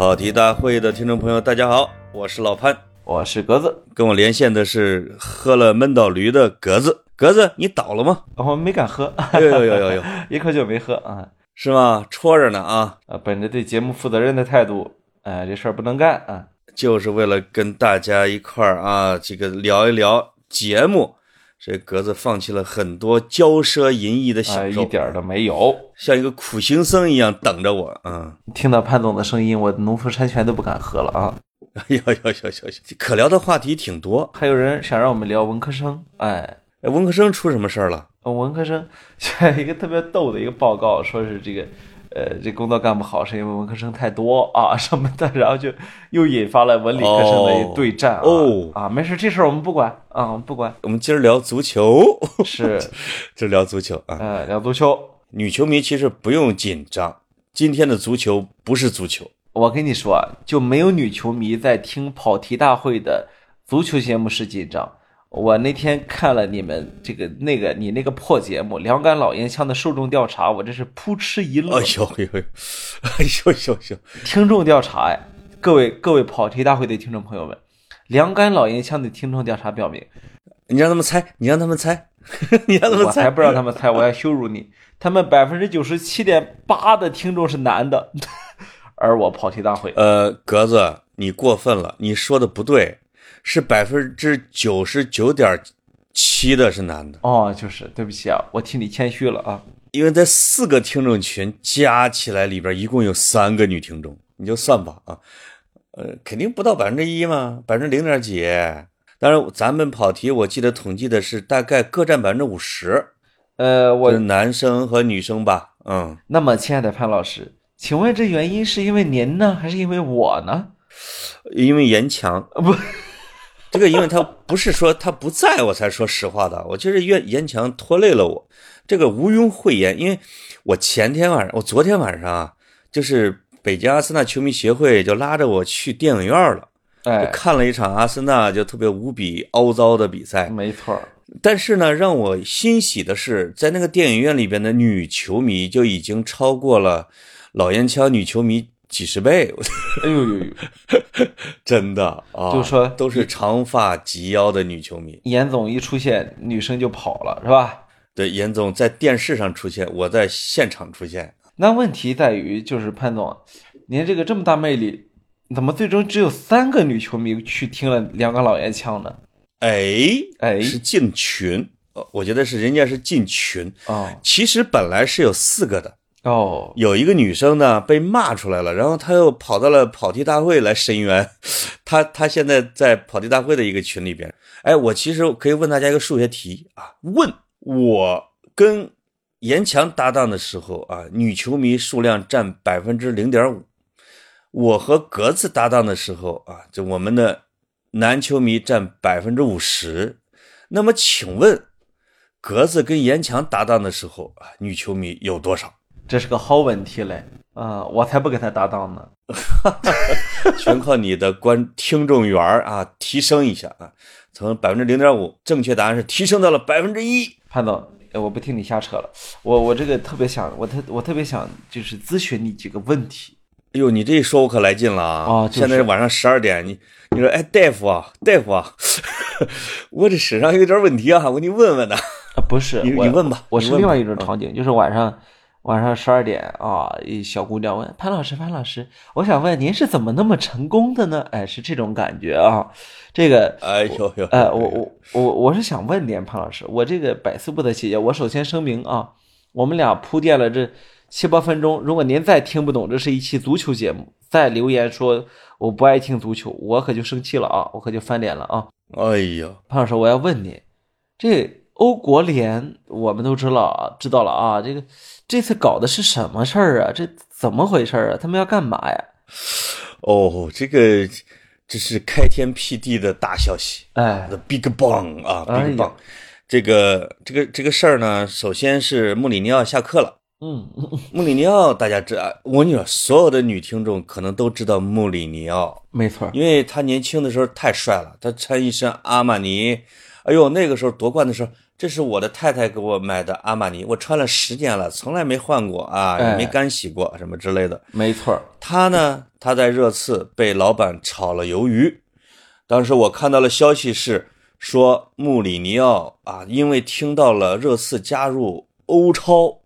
跑题大会的听众朋友，大家好，我是老潘，我是格子，跟我连线的是喝了闷倒驴的格子。格子，你倒了吗？我没敢喝，有有有有有，一口酒没喝啊，是吗？戳着呢啊！啊，本着对节目负责任的态度，哎，这事儿不能干啊，就是为了跟大家一块儿啊，这个聊一聊节目。这格子放弃了很多骄奢淫逸的享受，一点都没有，像一个苦行僧一样等着我。嗯，听到潘总的声音，我农夫山泉都不敢喝了啊！哎呦呦呦呦，可聊的话题挺多，还有人想让我们聊文科生，哎，文科生出什么事儿了？文科生 一个特别逗的一个报告，说是这个。呃，这工作干不好是因为文科生太多啊什么的，然后就又引发了文理科生的对战哦啊，没事，这事儿我们不管啊，我们不管。我们今儿聊足球，是，今儿聊足球啊，呃，聊足球。女球迷其实不用紧张，今天的足球不是足球。我跟你说啊，就没有女球迷在听跑题大会的足球节目时紧张。我那天看了你们这个那个你那个破节目《两杆老烟枪》的受众调查，我真是扑哧一乐。哎呦呦呦，哎呦呦呦！听众调查哎，各位各位跑题大会的听众朋友们，《两杆老烟枪》的听众调查表明，你让他们猜，你让他们猜，你让他们猜，我才不让他们猜，我要羞辱你。他们百分之九十七点八的听众是男的，而我跑题大会，呃，格子，你过分了，你说的不对。是百分之九十九点七的是男的哦，就是对不起啊，我替你谦虚了啊，因为在四个听众群加起来里边一共有三个女听众，你就算吧啊，呃，肯定不到百分之一嘛，百分之零点几。当然，咱们跑题，我记得统计的是大概各占百分之五十，呃，我男生和女生吧，嗯。那么，亲爱的潘老师，请问这原因是因为您呢，还是因为我呢？因为严强不。这个，因为他不是说他不在我才说实话的，我就是愿严强拖累了我，这个毋庸讳言。因为我前天晚上，我昨天晚上啊，就是北京阿森纳球迷协会就拉着我去电影院了，哎，看了一场阿森纳就特别无比凹糟的比赛。没错，但是呢，让我欣喜的是，在那个电影院里边的女球迷就已经超过了老烟枪女球迷。几十倍，哎呦呦呦，真的啊！就说都是长发及腰的女球迷。严总一出现，女生就跑了，是吧？对，严总在电视上出现，我在现场出现。那问题在于，就是潘总，您这个这么大魅力，怎么最终只有三个女球迷去听了两个老烟枪呢？哎哎，是进群，我觉得是人家是进群啊。其实本来是有四个的。哦，有一个女生呢被骂出来了，然后她又跑到了跑题大会来申冤。她她现在在跑题大会的一个群里边。哎，我其实可以问大家一个数学题啊，问我跟严强搭档的时候啊，女球迷数量占百分之零点五；我和格子搭档的时候啊，就我们的男球迷占百分之五十。那么请问，格子跟严强搭档的时候啊，女球迷有多少？这是个好问题嘞，啊，我才不跟他搭档呢，全靠你的观听众缘啊，提升一下啊，从百分之零点五，正确答案是提升到了百分之一。潘总，我不听你瞎扯了，我我这个特别想，我特我特别想就是咨询你几个问题。哎呦，你这一说，我可来劲了啊！啊，现在是晚上十二点，你你说，哎，大夫啊，大夫啊，我这身上有点问题啊，我给你问问呢。啊，不是，你你问吧，我是另外一种场景，就是晚上。晚上十二点啊，一小姑娘问潘老师：“潘老师，我想问您是怎么那么成功的呢？”哎，是这种感觉啊。这个，哎呦呦，哎，我我我我是想问您，潘老师，我这个百思不得其解。我首先声明啊，我们俩铺垫了这七八分钟，如果您再听不懂，这是一期足球节目，再留言说我不爱听足球，我可就生气了啊，我可就翻脸了啊。哎呀，潘老师，我要问你，这欧国联我们都知道啊，知道了啊，这个。这次搞的是什么事儿啊？这怎么回事啊？他们要干嘛呀？哦，这个这是开天辟地的大消息，哎，The Big Bang 啊，Big Bang，这个这个这个事儿呢，首先是穆里尼奥下课了。嗯，穆里尼奥大家知道，我跟你说，所有的女听众可能都知道穆里尼奥，没错，因为他年轻的时候太帅了，他穿一身阿玛尼，哎呦，那个时候夺冠的时候。这是我的太太给我买的阿玛尼，我穿了十年了，从来没换过啊，哎也没干洗过什么之类的。没错儿，他呢，他在热刺被老板炒了鱿鱼。当时我看到了消息是说，穆里尼奥啊，因为听到了热刺加入欧超，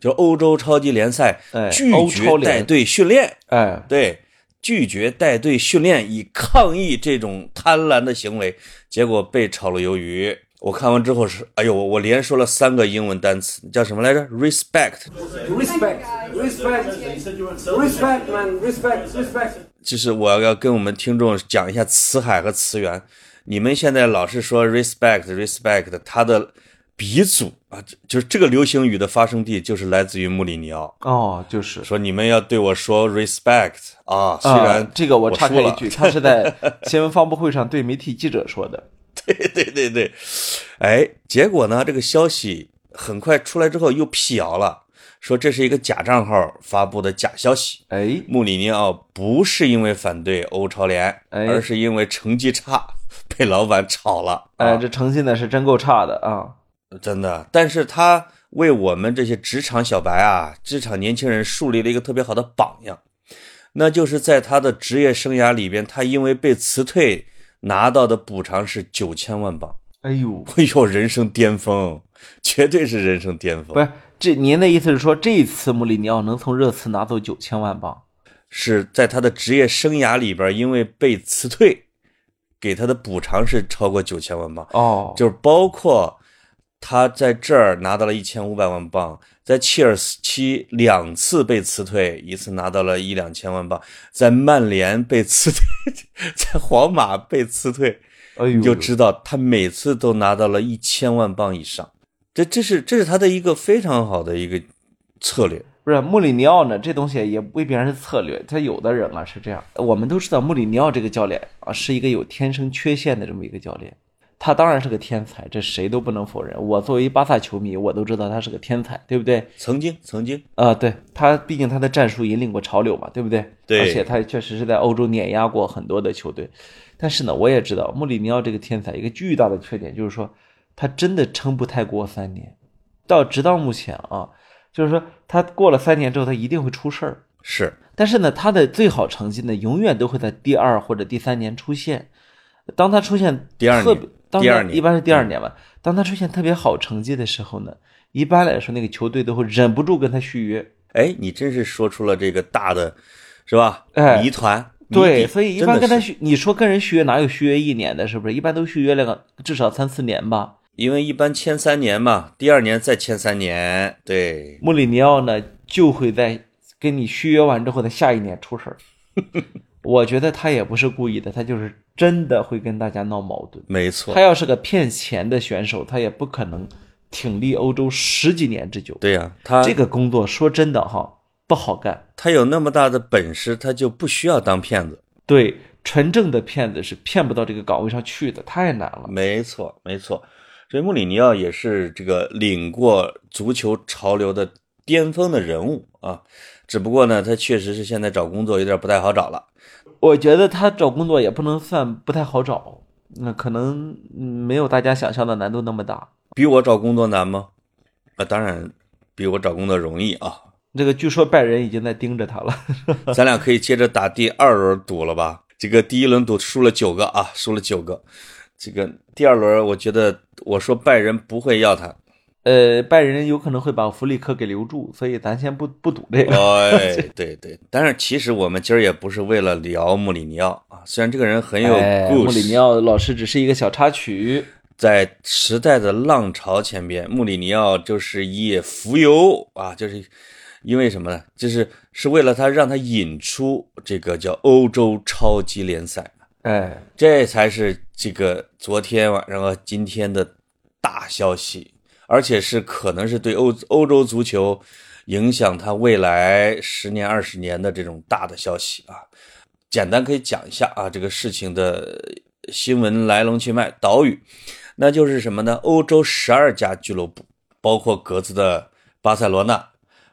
就欧洲超级联赛，哎拒绝带队训练，哎，对，拒绝带队训练，以抗议这种贪婪的行为，结果被炒了鱿鱼。我看完之后是，哎呦，我我连说了三个英文单词，叫什么来着？respect，Respect, respect, respect, man, respect, respect. 就是我要跟我们听众讲一下词海和词源。你们现在老是说 respect respect，它的鼻祖啊，就就是这个流行语的发生地就是来自于穆里尼奥。哦，就是。说你们要对我说 respect 啊，虽啊然、这个我插开一句，他是在新闻发布会上对媒体记者说的。对对对对，哎，结果呢，这个消息很快出来之后又辟谣了，说这是一个假账号发布的假消息。哎，穆里尼奥不是因为反对欧超联，哎而是因为成绩差被老板炒了。哎，啊这成绩呢是真够差的啊！真的，但是他为我们这些职场小白啊、职场年轻人树立了一个特别好的榜样，那就是在他的职业生涯里边，他因为被辞退拿到的补偿是九千万镑。哎呦，哎呦，人生巅峰，绝对是人生巅峰。不是，这您的意思是说，这次穆里尼奥能从热刺拿走九千万镑？是在他的职业生涯里边，因为被辞退，给他的补偿是超过九千万镑，哦，就是包括他在这儿拿到了一千五百万镑，在切尔西两次被辞退，一次拿到了一两千万镑，在曼联被辞退，在皇马被辞退，哎呦，你就知道他每次都拿到了一千万镑以上。这这是这是他的一个非常好的一个策略。不是穆里尼奥呢，这东西也未必然是策略。他有的人啊是这样，我们都知道穆里尼奥这个教练啊是一个有天生缺陷的这么一个教练。他当然是个天才，这谁都不能否认。我作为巴萨球迷，我都知道他是个天才，对不对？曾经曾经啊、对他，毕竟他的战术引领过潮流嘛，对不对？对而且他确实是在欧洲碾压过很多的球队。但是呢，我也知道穆里尼奥这个天才一个巨大的缺点就是说，他真的撑不太过三年。到直到目前啊，就是说他过了三年之后，他一定会出事儿。是但是呢，他的最好成绩呢，永远都会在第二或者第三年出现。当他出现第二年当第二年一般是第二年吧。当他出现特别好成绩的时候呢，一般来说那个球队都会忍不住跟他续约。哎，你真是说出了这个大的，是吧？哎谜团。对，所以一般跟他续，你说跟人续约哪有续约一年的，是不是？一般都续约了个至少三四年吧。因为一般签三年嘛，第二年再签三年，对，穆里尼奥呢，就会在跟你续约完之后的下一年出事儿。我觉得他也不是故意的，他就是真的会跟大家闹矛盾。没错他，要是个骗钱的选手，他也不可能挺立欧洲十几年之久。对呀、他这个工作说真的哈不好干。他有那么大的本事，他就不需要当骗子。对，纯正的骗子是骗不到这个岗位上去的，太难了。没错，没错。所以穆里尼奥也是这个领过足球潮流的巅峰的人物啊，只不过呢，他确实是现在找工作有点不太好找了。我觉得他找工作也不能算不太好找，那可能嗯没有大家想象的难度那么大。比我找工作难吗？啊，当然比我找工作容易啊。这个据说拜仁已经在盯着他了。咱俩可以接着打第二轮赌了吧？这个第一轮赌输了九个啊，输了九个。这个第二轮，我觉得我说拜仁不会要他。呃，拜仁有可能会把弗里克给留住，所以咱先不不赌这个。哎，对对，但是其实我们今儿也不是为了聊穆里尼奥啊，虽然这个人很有哎，故事，穆里尼奥老师只是一个小插曲。在时代的浪潮前边，穆里尼奥就是一叶浮游啊，就是因为什么呢？就是是为了他让他引出这个叫欧洲超级联赛。哎，这才是这个昨天晚上和今天的大消息，而且是可能是对欧欧洲足球影响它未来十年、二十年的这种大的消息啊。简单可以讲一下啊，这个事情的新闻来龙去脉、岛屿，那就是什么呢？欧洲十二家俱乐部，包括格子的巴塞罗那，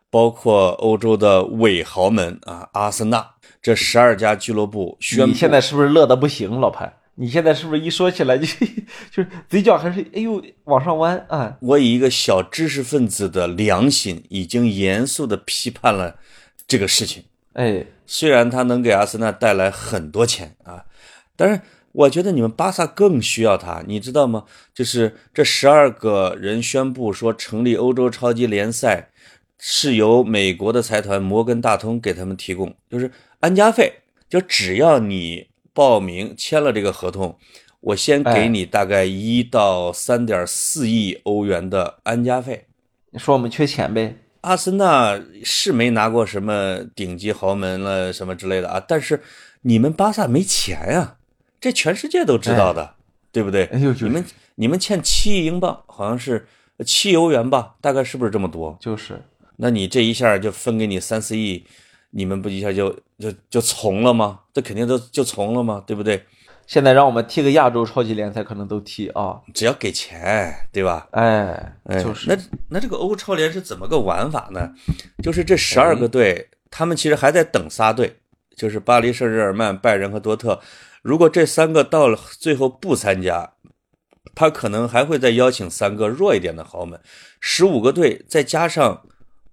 包括欧洲的伪豪门啊，阿森纳，这十二家俱乐部宣布你现在是不是乐得不行，老潘？你现在是不是一说起来就 就是嘴角还是哎呦往上弯啊？我以一个小知识分子的良心，已经严肃的批判了这个事情。哎，虽然他能给阿森纳带来很多钱啊，但是我觉得你们巴萨更需要他，你知道吗？就是这十二个人宣布说成立欧洲超级联赛，是由美国的财团摩根大通给他们提供，就是安家费，就只要你报名签了这个合同，我先给你大概一到三点四亿欧元的安家费。你说我们缺钱呗？阿森纳是没拿过什么顶级豪门了什么之类的啊，但是你们巴萨没钱呀、这全世界都知道的，对不对？哎呦就是你们你们欠七亿英镑，好像是七欧元吧，大概是不是这么多？就是那你这一下就分给你三四亿，你们不一下就就就从了吗？这肯定都就从了吗？对不对？现在让我们踢个亚洲超级联赛，可能都踢啊。只要给钱，对吧？哎，哎，就是那那这个欧超联是怎么个玩法呢？就是这十二个队，他们其实还在等仨队，就是巴黎圣日耳曼、拜仁和多特。如果这三个到了最后不参加，他可能还会再邀请三个弱一点的豪门，十五个队再加上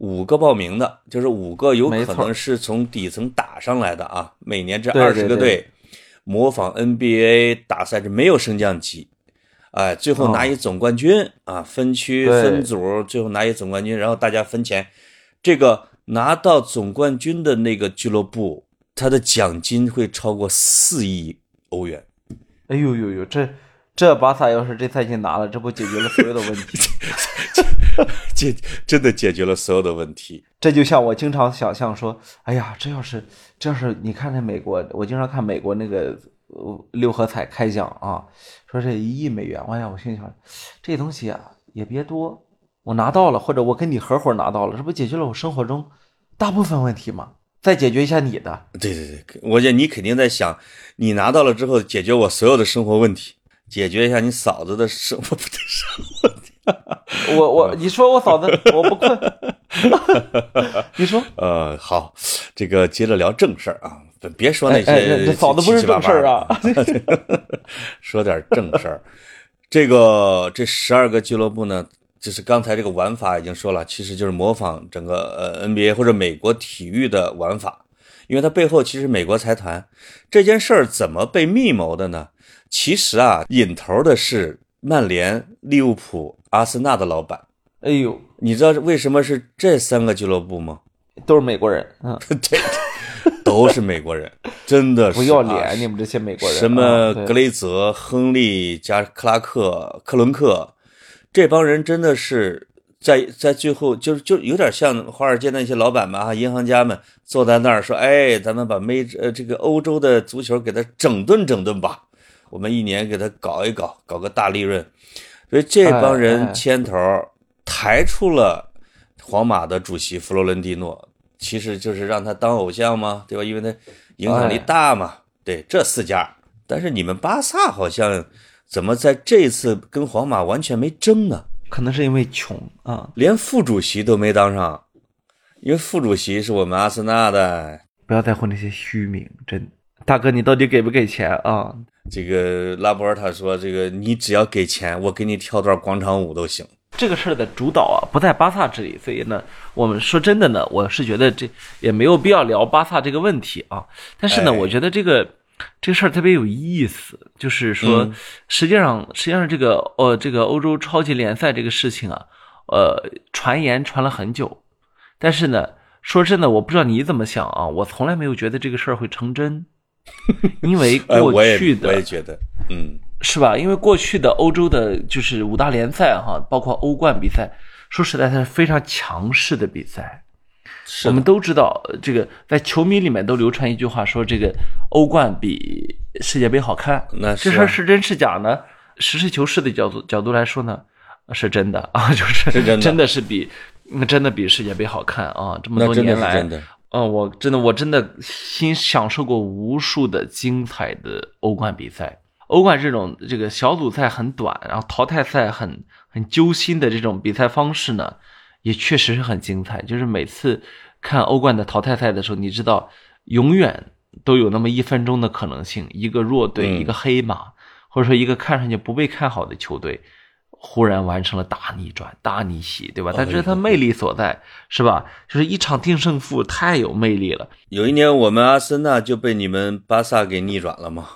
五个报名的，就是五个有可能是从底层打上来的啊。每年这对二十个队模仿 NBA 打赛是，没有升降级。哎，最后拿一总冠军、啊，分区分组，最后拿一总冠军，然后大家分钱。这个拿到总冠军的那个俱乐部，他的奖金会超过四亿欧元。哎呦呦呦，这这巴萨要是这赛季拿了，这不解决了所有的问题？解 真的解决了所有的问题。这就像我经常想象说，哎呀，这要是这要是你看那美国，我经常看美国那个呃六合彩开奖啊，说这一亿美元，哎呀，我心想这东西啊也别多，我拿到了，或者我跟你合伙拿到了，这不解决了我生活中大部分问题吗？再解决一下你的，对对对，我觉得你肯定在想，你拿到了之后解决我所有的生活问题，解决一下你嫂子的生 活不对生活问题。我我你说我嫂子我不困，你说 呃，好，这个接着聊正事儿啊，别说那些嫂子不是正事儿八啊的，说点正事儿。这个这十二个俱乐部呢，就是刚才这个玩法已经说了，其实就是模仿整个呃 NBA 或者美国体育的玩法，因为它背后其实美国财团这件事儿怎么被密谋的呢？其实啊，引头的是曼联、利物浦、阿森纳的老板。哎呦，你知道为什么是这三个俱乐部吗？都是美国人，嗯，对，都是美国人，真的是不要啊脸，你们这些美国人，什么格雷泽、亨利加克拉克、克伦克，这帮人真的是在在最后就是就有点像华尔街那些老板们啊，银行家们坐在那儿说：“哎，咱们把美呃这个欧洲的足球给它整顿整顿吧，我们一年给它搞一搞，搞个大利润。”所以这帮哎人哎牵头抬出了皇马的主席弗洛伦蒂诺，其实就是让他当偶像嘛，对吧？因为他影响力哎大嘛。对，这四家，但是你们巴萨好像怎么在这次跟皇马完全没争呢？可能是因为穷啊，连副主席都没当上，因为副主席是我们阿森纳的。不要在乎那些虚名，真大哥，你到底给不给钱啊？这个拉波尔塔说：“这个你只要给钱，我给你跳段广场舞都行。这个事儿的主导啊，不在巴萨这里，所以呢，我们说真的呢，我是觉得这也没有必要聊巴萨这个问题啊。但是呢，哎我觉得这个这个事儿特别有意思，就是说，嗯实际上实际上这个呃这个欧洲超级联赛这个事情啊，呃，传言传了很久，但是呢，说真的，我不知道你怎么想啊，我从来没有觉得这个事儿会成真，因为哎，过去的我也觉得，嗯，是吧？因为过去的欧洲的就是五大联赛哈，包括欧冠比赛，说实在，它是非常强势的比赛。我们都知道，呃这个在球迷里面都流传一句话，说这个欧冠比世界杯好看。那这事儿是真是假呢？实事求是的角度角度来说呢，是真的 啊，就是是真的是比嗯真的比世界杯好看啊！这么多年来。嗯，我真的我真的心享受过无数的精彩的欧冠比赛。欧冠这种这个小组赛很短，然后淘汰赛很很揪心的这种比赛方式呢，也确实是很精彩。就是每次看欧冠的淘汰赛的时候，你知道，永远都有那么一分钟的可能性，一个弱队，嗯一个黑马，或者说一个看上去不被看好的球队，忽然完成了大逆转、大逆袭，对吧？但这是他魅力所在，是吧？就是一场定胜负，太有魅力了。有一年我们阿森纳就被你们巴萨给逆转了吗。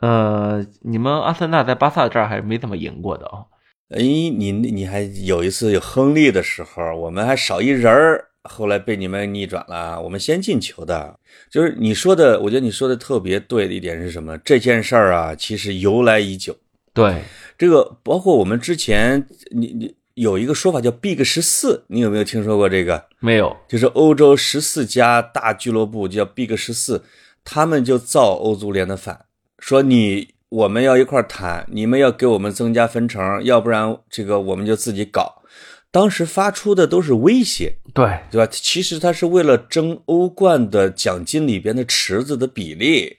呃，你们阿森纳在巴萨这儿还没怎么赢过的啊。哎，你你还有一次有亨利的时候，我们还少一人儿，后来被你们逆转了，我们先进球的。就是你说的，我觉得你说的特别对的一点是什么？这件事儿啊，其实由来已久。对，这个包括我们之前，你你有一个说法叫 Big 十四，你有没有听说过这个？没有。就是欧洲十四家大俱乐部叫 Big 十四，他们就造欧足联的反，说你我们要一块儿谈，你们要给我们增加分成，要不然这个我们就自己搞。当时发出的都是威胁，对，对吧？其实他是为了争欧冠的奖金里边的池子的比例。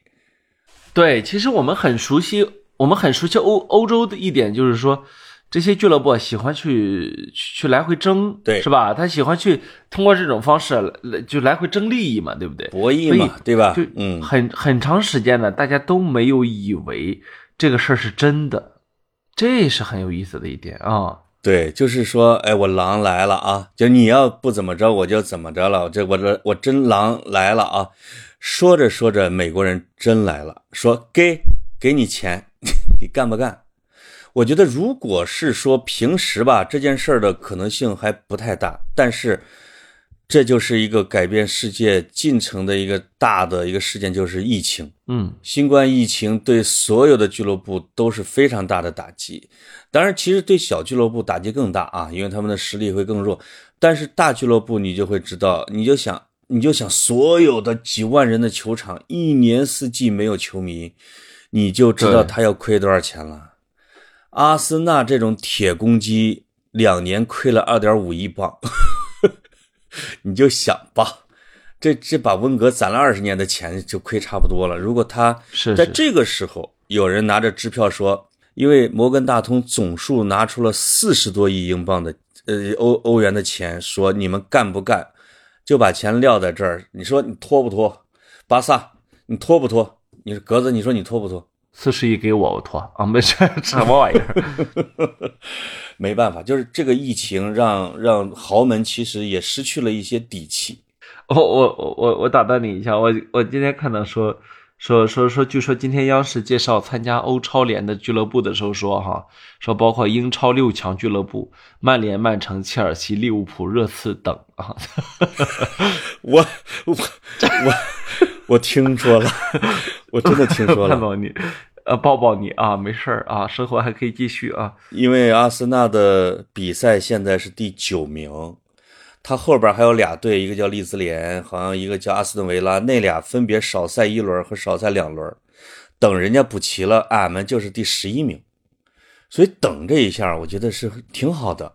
对，其实我们很熟悉，我们很熟悉欧欧洲的一点就是说，这些俱乐部喜欢去去去来回争，对是吧？他喜欢去通过这种方式来就来回争利益嘛，对不对？博弈嘛对吧就嗯很很长时间呢，大家都没有以为这个事儿是真的，这是很有意思的一点啊。对，就是说，哎，我狼来了啊！就你要不怎么着，我就怎么着了。这我这我真狼来了啊！说着说着，美国人真来了，说给给你钱，你干不干？我觉得如果是说平时吧，这件事儿的可能性还不太大，但是这就是一个改变世界进程的一个大的一个事件，就是疫情。嗯，新冠疫情对所有的俱乐部都是非常大的打击，当然，其实对小俱乐部打击更大啊，因为他们的实力会更弱。但是大俱乐部你就会知道，你就想，你就想，所有的几万人的球场，一年四季没有球迷，你就知道他要亏多少钱了。阿森纳这种铁公鸡，两年亏了二点五亿镑，你就想吧。这这把温格攒了二十年的钱就亏差不多了。如果他在这个时候，有人拿着支票说，因为摩根大通总数拿出了四十多亿英镑的呃欧欧元的钱，说你们干不干，就把钱撂在这儿。你说你拖不拖？巴萨，你拖不拖？你说格子，你说你脱不脱？四十亿给我，我脱啊，没事，什么玩意儿？没办法，就是这个疫情让让豪门其实也失去了一些底气。我我我我我打断你一下，我我今天看到说说说说，据说今天央视介绍参加欧超联的俱乐部的时候说哈，说包括英超六强俱乐部曼联、曼城、切尔西、利物浦、热刺等啊。我我我我听说了，我真的听说了，看到你，呃，抱抱你啊，没事儿啊，生活还可以继续啊。因为阿森纳的比赛现在是第九名，他后边还有俩队，一个叫利兹联，好像一个叫阿斯顿维拉，那俩分别少赛一轮和少赛两轮，等人家补齐了，俺们就是第十一名，所以等这一下，我觉得是挺好的，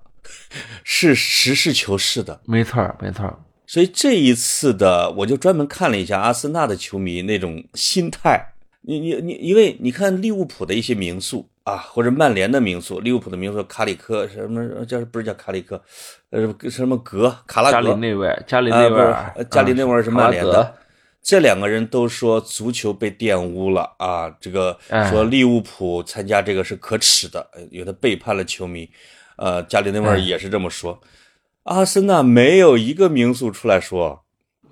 是实事求是的。没错儿，没错儿。所以这一次的，我就专门看了一下阿森纳的球迷那种心态。你你你，因为你看利物浦的一些名宿啊，或者曼联的名宿，利物浦的名宿卡里克什么叫不是叫卡里克，呃什么格卡拉加里格，内维尔，加里内维尔，呃加里内维尔是嗯曼联的这两个人都说足球被玷污了啊，这个哎说利物浦参加这个是可耻的，呃有的背叛了球迷。呃，加里内维也是这么说。阿森纳没有一个名宿出来说。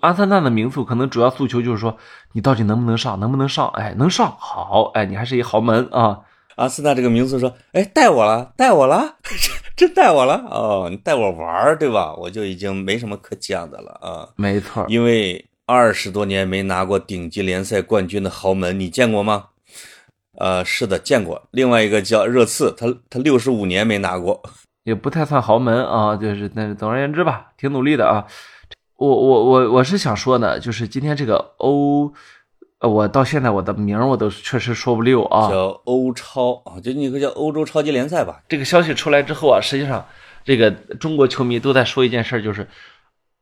阿森纳的名宿可能主要诉求就是说，你到底能不能上，能不能上？哎，能上，好，哎，你还是一豪门啊。阿森纳这个名字说：“哎，带我了，带我了，真带我了哦，你带我玩儿，对吧？我就已经没什么可讲的了啊，没错，因为二十多年没拿过顶级联赛冠军的豪门，你见过吗？呃，是的，见过。另外一个叫热刺，他他六十五年没拿过，也不太算豪门啊，就是但是总而言之吧，挺努力的啊。我我我我是想说呢，就是今天这个欧，呃我到现在我的名儿我都确实说不溜啊。叫欧超啊，就那个叫欧洲超级联赛吧。这个消息出来之后啊，实际上这个中国球迷都在说一件事儿，就是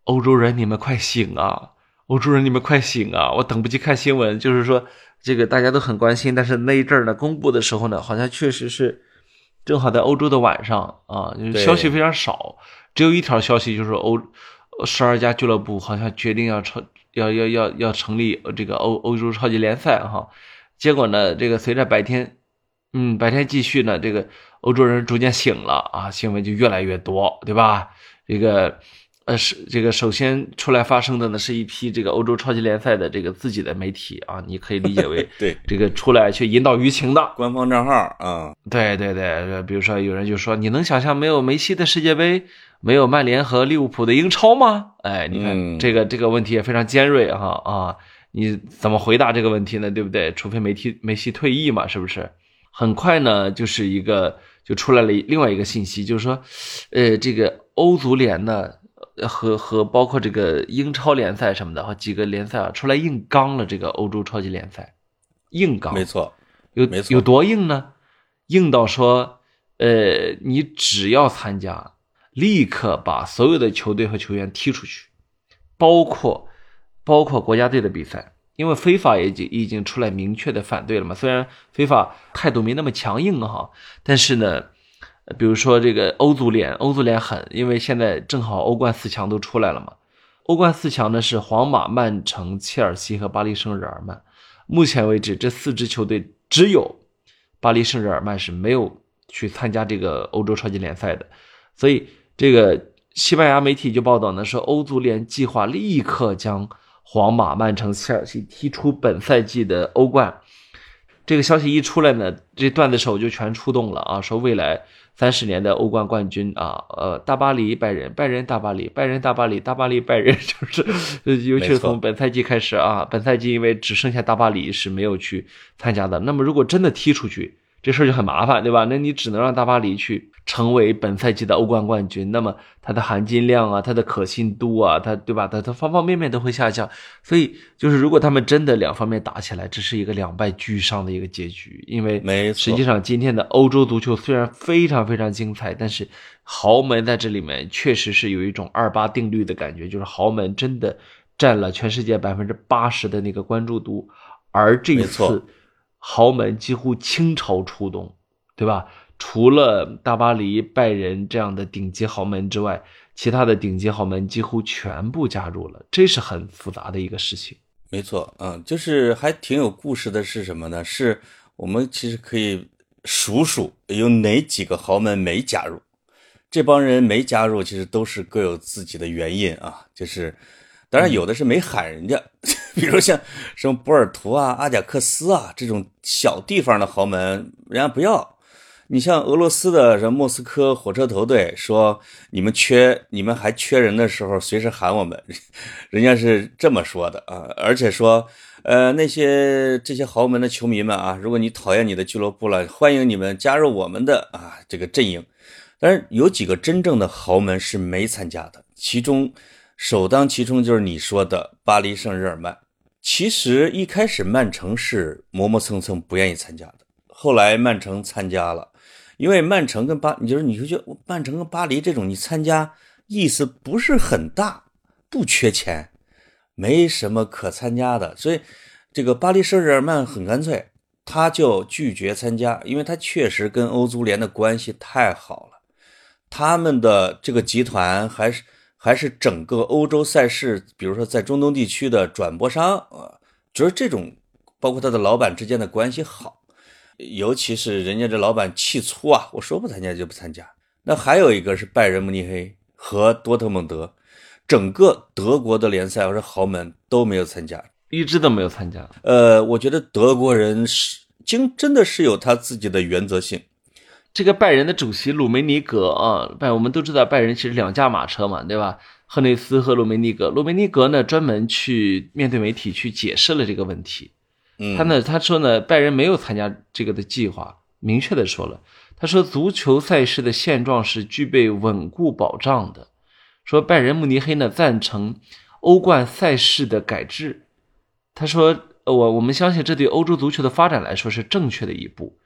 欧洲人你们快醒啊！欧洲人你们快醒啊！我等不及看新闻，就是说这个大家都很关心，但是那一阵儿呢公布的时候呢，好像确实是正好在欧洲的晚上啊，就是消息非常少，只有一条消息就是欧十二家俱乐部好像决定要超要要要要成立这个欧欧洲超级联赛哈。结果呢，这个随着白天，嗯，白天继续呢，这个欧洲人逐渐醒了啊，新闻就越来越多，对吧？这个。呃，是这个首先出来发生的呢，是一批这个欧洲超级联赛的这个自己的媒体啊，你可以理解为 对这个出来去引导舆情的官方账号啊。对对对，比如说有人就说，你能想象没有梅西的世界杯，没有曼联和利物浦的英超吗？哎，你看这个这个问题也非常尖锐哈啊，你怎么回答这个问题呢？对不对？除非梅西梅西退役嘛，是不是？很快呢，就是一个就出来了另外一个信息，就是说，呃，这个欧足联呢。和和包括这个英超联赛什么的，和几个联赛啊，出来硬刚了这个欧洲超级联赛，硬刚，没错，有没错有多硬呢？硬到说，呃，你只要参加，立刻把所有的球队和球员踢出去，包括包括国家队的比赛，因为非法也已经已经出来明确的反对了嘛。虽然非法态度没那么强硬哈，但是呢。比如说这个欧足联，欧足联狠，因为现在正好欧冠四强都出来了嘛。欧冠四强呢是皇马、曼城、切尔西和巴黎圣日耳曼。目前为止，这四支球队只有巴黎圣日耳曼是没有去参加这个欧洲超级联赛的。所以，这个西班牙媒体就报道呢，说欧足联计划立刻将皇马、曼城、切尔西踢出本赛季的欧冠。这个消息一出来呢，这段子手就全出动了啊，说未来。三十年的欧冠冠军啊，呃，大巴黎拜仁，拜仁大巴黎，拜仁大巴黎，大巴黎拜仁，就是，尤其是从本赛季开始啊，本赛季因为只剩下大巴黎是没有去参加的，那么如果真的踢出去。这事儿就很麻烦，对吧？那你只能让大巴黎去成为本赛季的欧冠冠军，那么它的含金量啊，它的可信度啊，它对吧？它它方方面面都会下降。所以就是如果他们真的两方面打起来，这是一个两败俱伤的一个结局。因为实际上今天的欧洲足球虽然非常非常精彩，但是豪门在这里面确实是有一种二八定律的感觉，就是豪门真的占了全世界百分之八十的那个关注度，而这一次。豪门几乎倾巢出动，对吧？除了大巴黎、拜仁这样的顶级豪门之外，其他的顶级豪门几乎全部加入了，这是很复杂的一个事情。没错，嗯，就是还挺有故事的，是什么呢？是我们其实可以数数有哪几个豪门没加入，这帮人没加入，其实都是各有自己的原因啊，就是。当然，有的是没喊人家，比如像什么博尔图啊、阿贾克斯啊这种小地方的豪门，人家不要。你像俄罗斯的什么莫斯科火车头队，说你们缺，你们还缺人的时候，随时喊我们，人家是这么说的啊。而且说，呃，那些这些豪门的球迷们啊，如果你讨厌你的俱乐部了，欢迎你们加入我们的啊这个阵营。但是有几个真正的豪门是没参加的，其中。首当其冲就是你说的巴黎圣日耳曼。其实一开始曼城是磨磨蹭蹭不愿意参加的，后来曼城参加了，因为曼城跟巴，你就是你说就曼城跟巴黎这种，你参加意思不是很大，不缺钱，没什么可参加的，所以这个巴黎圣日耳曼很干脆，他就拒绝参加，因为他确实跟欧足联的关系太好了，他们的这个集团还是。还是整个欧洲赛事，比如说在中东地区的转播商啊，就是这种，包括他的老板之间的关系好，尤其是人家这老板气粗啊，我说不参加就不参加。那还有一个是拜仁慕尼黑和多特蒙德，整个德国的联赛或者豪门都没有参加，一支都没有参加。呃，我觉得德国人是经真的是有他自己的原则性。这个拜仁的主席鲁梅尼格啊，拜我们都知道，拜仁其实两驾马车嘛，对吧？赫内斯和鲁梅尼格。鲁梅尼格呢，专门去面对媒体去解释了这个问题。他呢，他说呢，拜仁没有参加这个的计划，明确的说了，他说足球赛事的现状是具备稳固保障的。说拜仁慕尼黑呢赞成欧冠赛事的改制。他说，我我们相信这对欧洲足球的发展来说是正确的一步。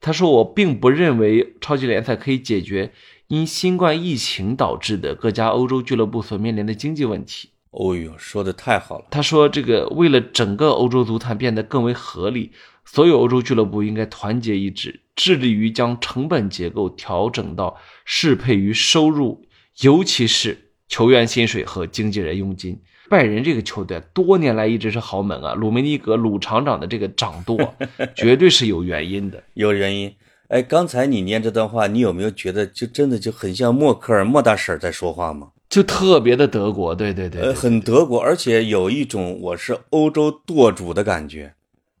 他说：“我并不认为超级联赛可以解决因新冠疫情导致的各家欧洲俱乐部所面临的经济问题。”哦呦，说的太好了！他说：“这个为了整个欧洲足坛变得更为合理，所有欧洲俱乐部应该团结一致，致力于将成本结构调整到适配于收入，尤其是球员薪水和经纪人佣金。拜仁这个球队多年来一直是豪门啊，鲁梅尼格鲁厂长的这个掌舵，绝对是有原因的。有原因。哎，刚才你念这段话，你有没有觉得就真的就很像默克尔莫大婶在说话吗？就特别的德国，对对对呃，很德国，而且有一种我是欧洲舵主的感觉，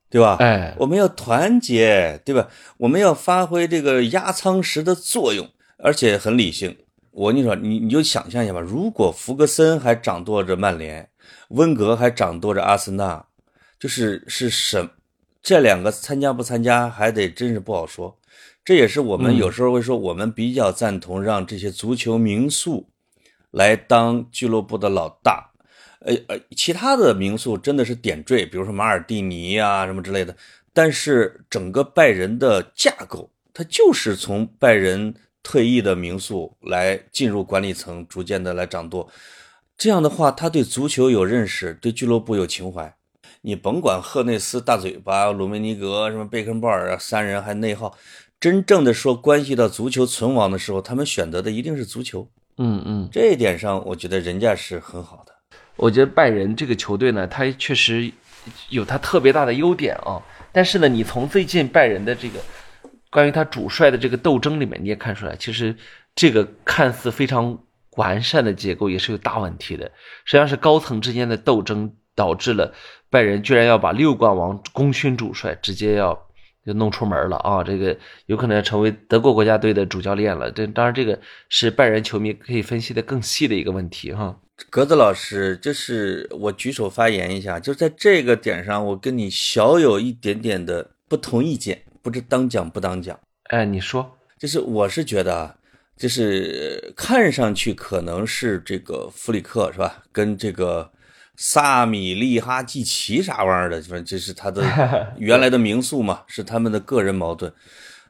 对吧？哎，我们要团结，对吧？我们要发挥这个压舱石的作用，而且很理性。我跟你说，你你就想象一下吧，如果弗格森还掌舵着曼联，温格还掌舵着阿森纳，就是是什这两个参加不参加，还得真是不好说。这也是我们有时候会说，我们比较赞同让这些足球名宿来当俱乐部的老大。呃呃，其他的名宿真的是点缀，比如说马尔蒂尼啊什么之类的。但是整个拜仁的架构，它就是从拜仁退役的名宿来进入管理层，逐渐的来掌舵。这样的话，他对足球有认识，对俱乐部有情怀。你甭管赫内斯大嘴巴、鲁梅尼格、什么贝肯鲍尔啊，三人还内耗。真正的说关系到足球存亡的时候，他们选择的一定是足球。嗯嗯，这一点上，我觉得人家是很好的。我觉得拜仁这个球队呢，他确实有他特别大的优点啊。但是呢，你从最近拜仁的这个关于他主帅的这个斗争里面，你也看出来，其实这个看似非常完善的结构也是有大问题的。实际上是高层之间的斗争导致了拜仁居然要把六冠王功勋主帅直接要。就弄出门了啊！这个有可能要成为德国国家队的主教练了。这当然，这个是拜仁球迷可以分析的更细的一个问题哈。格子老师，就是我举手发言一下，就在这个点上，我跟你小有一点点的不同意见，不知当讲不当讲。哎，你说，就是我是觉得啊，就是看上去可能是这个弗里克是吧？跟这个。萨米利哈季奇啥玩意儿的，反正这是他的 原来的名宿嘛，是他们的个人矛盾。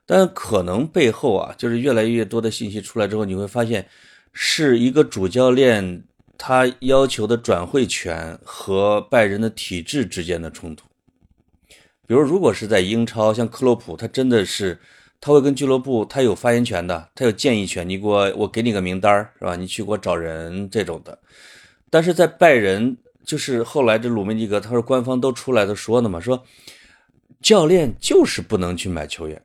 但可能背后啊，就是越来越多的信息出来之后，你会发现是一个主教练他要求的转会权和拜仁的体制之间的冲突。比如，如果是在英超，像克洛普，他真的是他会跟俱乐部他有发言权的，他有建议权。你给我，我给你个名单是吧？你去给我找人这种的。但是在拜仁。就是后来这鲁梅尼格，他说官方都出来都说的嘛，说教练就是不能去买球员，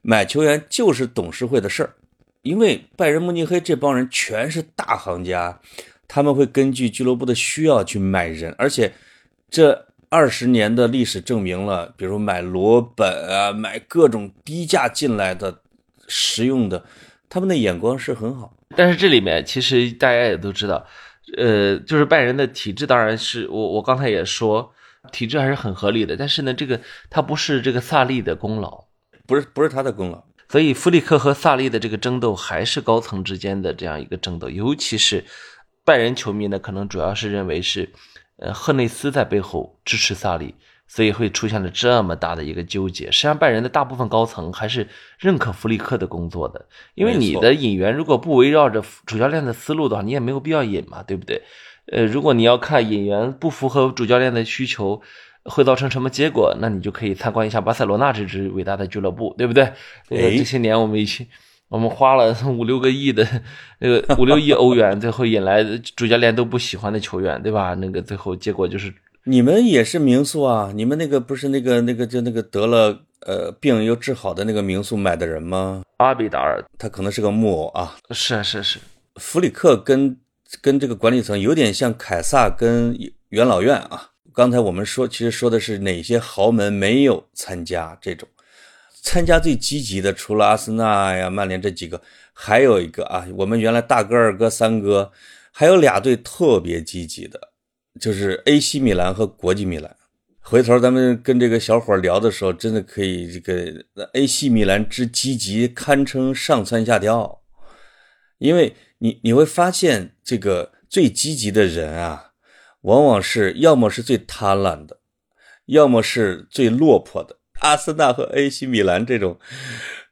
买球员就是董事会的事儿，因为拜仁慕尼黑这帮人全是大行家，他们会根据俱乐部的需要去买人，而且这二十年的历史证明了，比如买罗本啊，买各种低价进来的实用的，他们的眼光是很好。但是这里面其实大家也都知道。呃，就是拜仁的体制，当然是我我刚才也说，体制还是很合理的。但是呢，这个他不是这个萨利的功劳，不是不是他的功劳。所以弗里克和萨利的这个争斗还是高层之间的这样一个争斗，尤其是拜仁球迷呢，可能主要是认为是，呃，赫内斯在背后支持萨里。所以会出现了这么大的一个纠结。实际上，拜仁的大部分高层还是认可弗里克的工作的，因为你的引援如果不围绕着主教练的思路的话，你也没有必要引嘛，对不对？呃，如果你要看引援不符合主教练的需求会造成什么结果，那你就可以参观一下巴塞罗那这支伟大的俱乐部，对不对？呃，这些年我们一起，我们花了 五六个亿的 那个五六亿欧元，最后引来主教练都不喜欢的球员，对吧？那个最后结果就是。你们也是民宿啊？你们那个不是那个那个就那个得了呃病又治好的那个民宿买的人吗？阿比达尔，他可能是个木偶啊。是是是，弗里克跟跟这个管理层有点像凯撒跟元老院啊。刚才我们说，其实说的是哪些豪门没有参加这种，参加最积极的除了阿森纳呀、曼联这几个，还有一个啊，我们原来大哥、二哥、三哥，还有俩队特别积极的。就是 A.C. 米兰和国际米兰，回头咱们跟这个小伙聊的时候，真的可以这个 A.C. 米兰之积极堪称上蹿下跳，因为你你会发现这个最积极的人啊，往往是要么是最贪婪的，要么是最落魄的。阿森纳和 A.C. 米兰这种，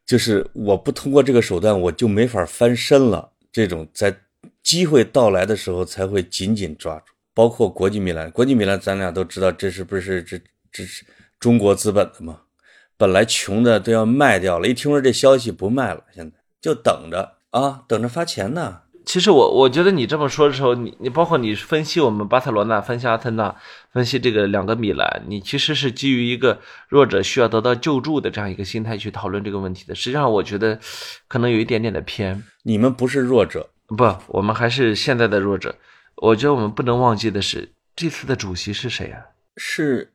就是我不通过这个手段我就没法翻身了，这种在机会到来的时候才会紧紧抓住。包括国际米兰，国际米兰咱俩都知道，这是不是这这是中国资本的嘛？本来穷的都要卖掉了，一听说这消息不卖了，现在就等着啊，等着发钱呢。其实我我觉得你这么说的时候，你你包括你分析我们巴塞罗那，分析阿森纳，分析这个两个米兰，你其实是基于一个弱者需要得到救助的这样一个心态去讨论这个问题的。实际上，我觉得可能有一点点的偏。你们不是弱者，不，我们还是现在的弱者。我觉得我们不能忘记的是，这次的主席是谁啊？是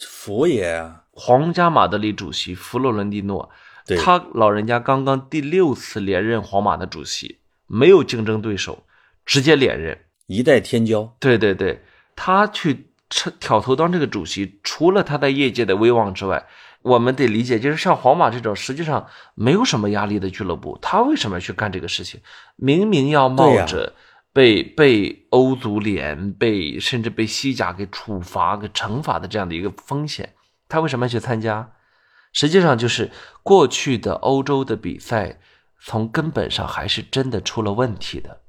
佛爷啊，皇家马德里主席弗洛伦蒂诺，对他老人家刚刚第六次连任皇马的主席，没有竞争对手，直接连任。一代天骄。对对对，他去挑挑头当这个主席，除了他在业界的威望之外，我们得理解，就是像皇马这种实际上没有什么压力的俱乐部，他为什么要去干这个事情？明明要冒着被、被欧足联、被甚至被西甲给处罚、给惩罚的这样的一个风险，他为什么要去参加？实际上就是过去的欧洲的比赛，从根本上还是真的出了问题的。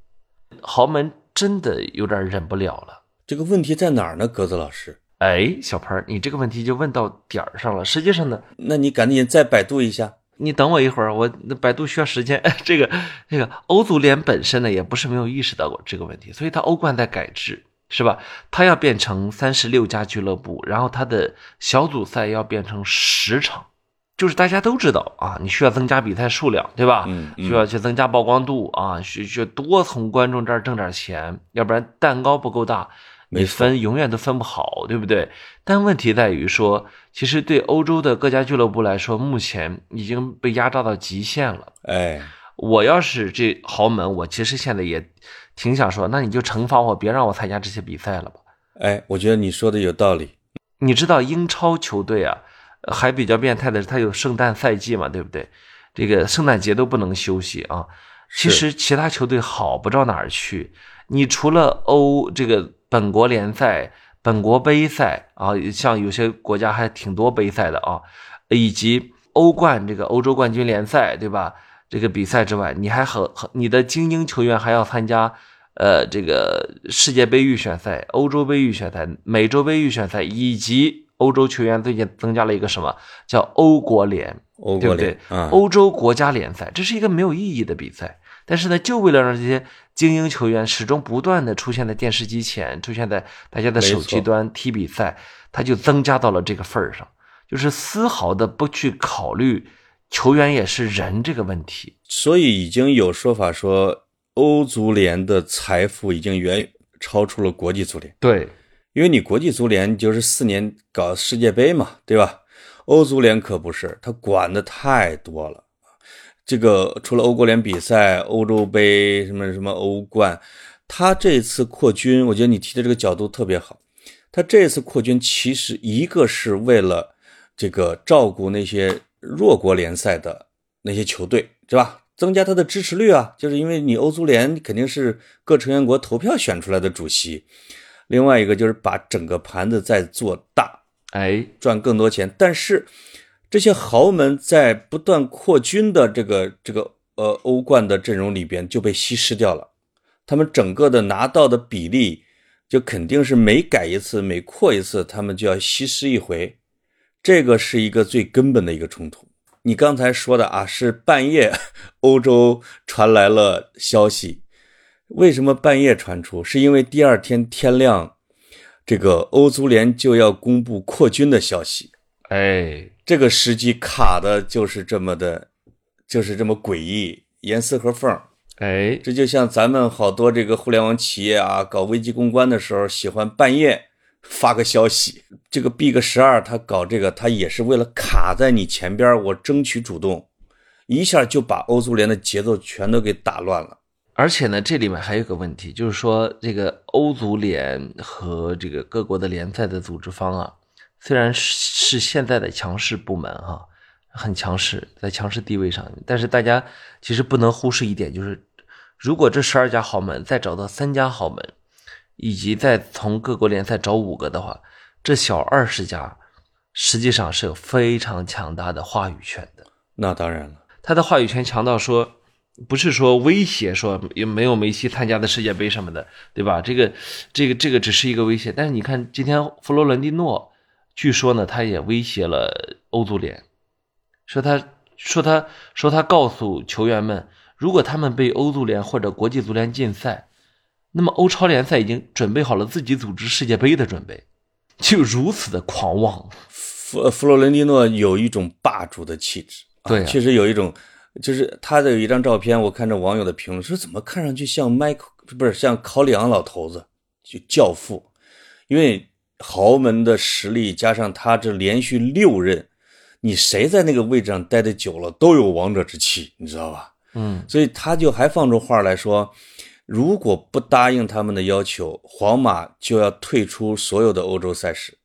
豪门真的有点忍不了了。这个问题在哪儿呢？格子老师，哎，小潘儿，你这个问题就问到点儿上了。实际上呢，那你赶紧再百度一下。你等我一会儿，我那百度需要时间。这个这个欧足联本身呢，也不是没有意识到过这个问题，所以他欧冠在改制，是吧？他要变成三十六家俱乐部，然后他的小组赛要变成十场，就是大家都知道啊，你需要增加比赛数量，对吧？嗯嗯需要去增加曝光度啊，需需要多从观众这儿挣点钱，要不然蛋糕不够大，你没分永远都分不好，对不对？但问题在于说，其实对欧洲的各家俱乐部来说，目前已经被压榨到极限了。哎，我要是这豪门，我其实现在也挺想说，那你就惩罚我，别让我参加这些比赛了吧。哎，我觉得你说的有道理。你知道英超球队啊，呃还比较变态的是，它有圣诞赛季嘛，对不对？这个圣诞节都不能休息啊。其实其他球队好不到哪儿去，你除了欧这个本国联赛、本国杯赛啊，像有些国家还挺多杯赛的啊，以及欧冠这个欧洲冠军联赛，对吧？这个比赛之外，你还和和你的精英球员还要参加，呃，这个世界杯预选赛、欧洲杯预选赛、美洲杯预选赛，以及欧洲球员最近增加了一个什么叫欧国联，欧对不对国联？啊，欧洲国家联赛，这是一个没有意义的比赛。但是呢，就为了让这些精英球员始终不断的出现在电视机前，出现在大家的手机端踢比赛，他就增加到了这个份儿上，就是丝毫的不去考虑球员也是人这个问题。所以已经有说法说，欧足联的财富已经远超出了国际足联。对，因为你国际足联就是四年搞世界杯嘛，对吧？欧足联可不是，他管的太多了。这个除了欧国联比赛、欧洲杯、什么什么欧冠，他这次扩军，我觉得你提的这个角度特别好。他这次扩军其实一个是为了这个照顾那些弱国联赛的那些球队，对吧？增加他的支持率啊，就是因为你欧足联肯定是各成员国投票选出来的主席。另外一个就是把整个盘子再做大，哎，赚更多钱。但是这些豪门在不断扩军的这个这个呃欧冠的阵容里边就被稀释掉了，他们整个的拿到的比例就肯定是每改一次、每扩一次，他们就要稀释一回。这个是一个最根本的一个冲突。你刚才说的啊，是半夜 欧洲传来了消息，为什么半夜传出？是因为第二天天亮，这个欧足联就要公布扩军的消息。哎，这个时机卡的就是这么的，就是这么诡异，严丝合缝。哎，这就像咱们好多这个互联网企业啊，搞危机公关的时候，喜欢半夜发个消息。这个 Big 十二他搞这个，他也是为了卡在你前边，我争取主动，一下就把欧足联的节奏全都给打乱了。而且呢，这里面还有一个问题，就是说这个欧足联和这个各国的联赛的组织方啊，虽然是是现在的强势部门哈、很强势，在强势地位上，但是大家其实不能忽视一点，就是如果这十二家豪门再找到三家豪门，以及再从各国联赛找五个的话，这小二十家实际上是有非常强大的话语权的。那当然了，他的话语权强到说，不是说威胁说也没有梅西参加的世界杯什么的，对吧？这个这个这个只是一个威胁。但是你看今天弗洛伦蒂诺，据说呢，他也威胁了欧足联，说他说他说他告诉球员们，如果他们被欧足联或者国际足联禁赛，那么欧超联赛已经准备好了自己组织世界杯的准备，就如此的狂妄。弗弗洛伦蒂诺有一种霸主的气质，啊对啊确实有一种，就是他的有一张照片，我看着网友的评论说，怎么看上去像迈克不是像考里昂老头子，就教父，因为豪门的实力加上他这连续六任，你谁在那个位置上待的久了，都有王者之气，你知道吧？嗯，所以他就还放出话来说，如果不答应他们的要求，皇马就要退出所有的欧洲赛事，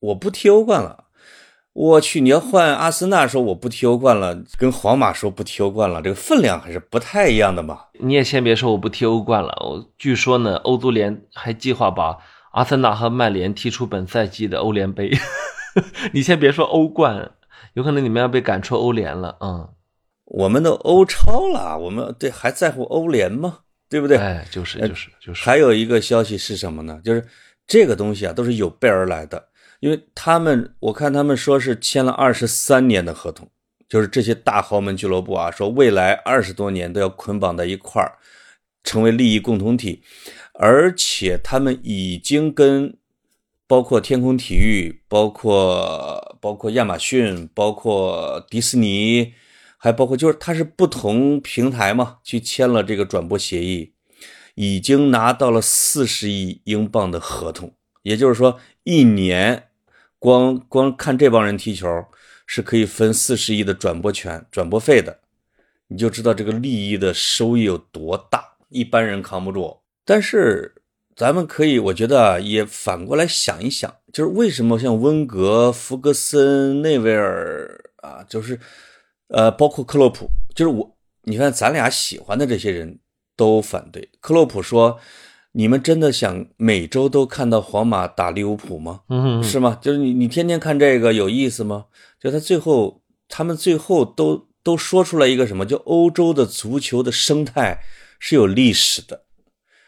我不踢欧冠了。我去，你要换阿森纳说我不踢欧冠了，跟皇马说不踢欧冠了，这个分量还是不太一样的嘛。你也先别说我不踢欧冠了，我据说呢，欧足联还计划把阿森纳和曼联踢出本赛季的欧联杯。你先别说欧冠，有可能你们要被赶出欧联了。嗯，我们都欧超了，我们对还在乎欧联吗？对不对？哎，就是就是就是，还有一个消息是什么呢？就是这个东西啊，都是有备而来的，因为他们我看他们说是签了二十三年的合同，就是这些大豪门俱乐部啊，说未来二十多年都要捆绑在一块儿，成为利益共同体，而且他们已经跟包括天空体育、包括包括亚马逊、包括迪士尼，还包括就是它是不同平台嘛，去签了这个转播协议，已经拿到了四十亿英镑的合同，也就是说一年光光看这帮人踢球是可以分四十亿的转播权、转播费的，你就知道这个利益的收益有多大，一般人扛不住。但是咱们可以，我觉得啊，也反过来想一想，就是为什么像温格、弗格森、内维尔啊，就是呃，包括克洛普，就是我，你看咱俩喜欢的这些人都反对。克洛普说：“你们真的想每周都看到皇马打利物浦吗？嗯，是吗？就是你你天天看这个有意思吗？就他最后，他们最后都都说出来一个什么？就欧洲的足球的生态是有历史的，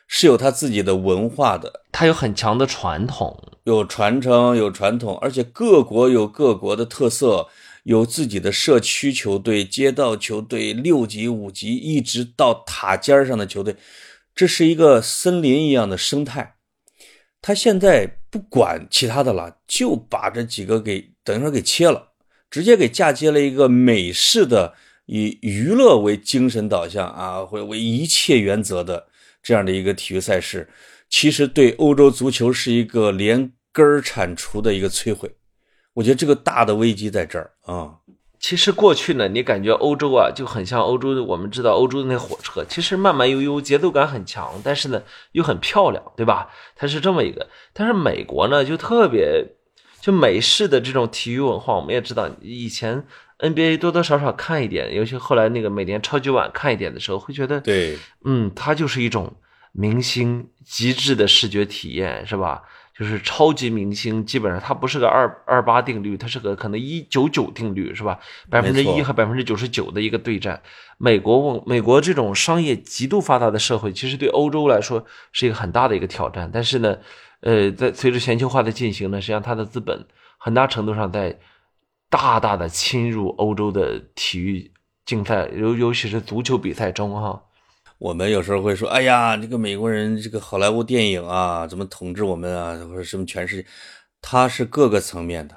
是有他自己的文化的，它有很强的传统。有传承，有传统，而且各国有各国的特色，有自己的社区球队、街道球队、六级、五级，一直到塔尖儿上的球队，这是一个森林一样的生态。他现在不管其他的了，就把这几个给等于说给切了，直接给嫁接了一个美式的以娱乐为精神导向啊，或为一切原则的这样的一个体育赛事。其实对欧洲足球是一个连根儿铲除的一个摧毁。我觉得这个大的危机在这儿啊。其实过去呢，你感觉欧洲啊就很像欧洲的，我们知道欧洲的那火车，其实慢慢悠悠，节奏感很强，但是呢又很漂亮，对吧？它是这么一个。但是美国呢就特别，就美式的这种体育文化，我们也知道，以前 NBA 多多少少看一点，尤其后来那个每年超级碗看一点的时候，会觉得，对，嗯，它就是一种明星极致的视觉体验，是吧？就是超级明星，基本上它不是个二二八定律，它是个可能一九九定律，是吧？百分之一和百分之九十九的一个对战。美国美国这种商业极度发达的社会，其实对欧洲来说是一个很大的一个挑战。但是呢，呃，在随着全球化的进行呢，实际上它的资本很大程度上在大大的侵入欧洲的体育竞赛，尤尤其是足球比赛中哈。我们有时候会说，哎呀，这个美国人，这个好莱坞电影啊，怎么统治我们啊，或者什么全世界，他是各个层面的，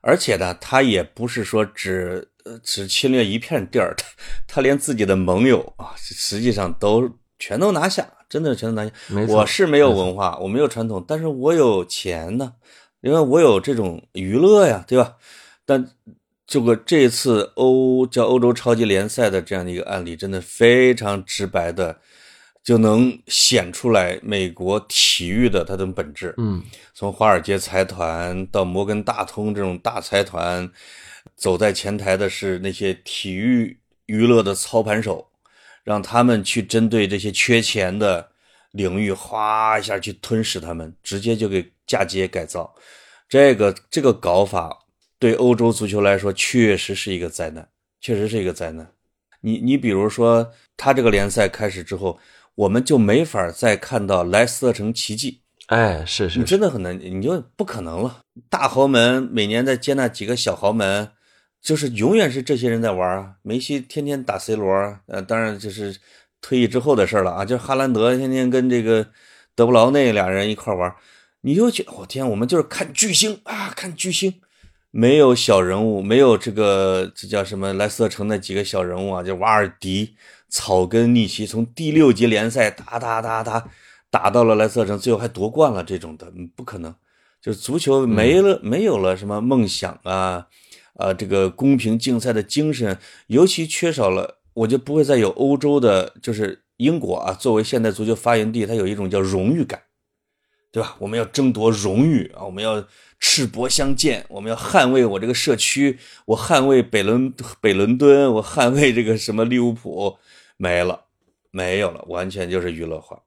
而且呢，它也不是说只呃只侵略一片地儿，它 它连自己的盟友啊，实际上都全都拿下，真的全都拿下。我是没有文化，我没有传统，但是我有钱呢，因为我有这种娱乐呀，对吧？但这个这次欧叫欧洲超级联赛的这样的一个案例，真的非常直白的就能显出来美国体育的它的本质。嗯，从华尔街财团到摩根大通这种大财团，走在前台的是那些体育娱乐的操盘手，让他们去针对这些缺钱的领域，哗一下去吞噬他们，直接就给嫁接改造。这个这个搞法对欧洲足球来说确实是一个灾难，确实是一个灾难。你你比如说，他这个联赛开始之后，我们就没法再看到莱斯特城奇迹。哎，是是你真的很难，你就不可能了。大豪门每年在接纳几个小豪门，就是永远是这些人在玩啊。梅西天天打 C 罗，呃，当然就是退役之后的事了啊。就是哈兰德天天跟这个德布劳内俩人一块玩，你就觉得我天，我们就是看巨星啊，看巨星，没有小人物，没有这个这叫什么莱斯特城那几个小人物啊，就瓦尔迪、草根逆袭，从第六级联赛打打打打打到了莱斯特城，最后还夺冠了，这种的嗯不可能。就是足球没了，没有了什么梦想啊，啊，这个公平竞赛的精神，尤其缺少了，我就不会再有欧洲的，就是英国啊，作为现代足球发源地，它有一种叫荣誉感，对吧？我们要争夺荣誉啊，我们要赤膊相见，我们要捍卫我这个社区，我捍卫北伦北伦敦，我捍卫这个什么利物浦，没了，没有了，完全就是娱乐化。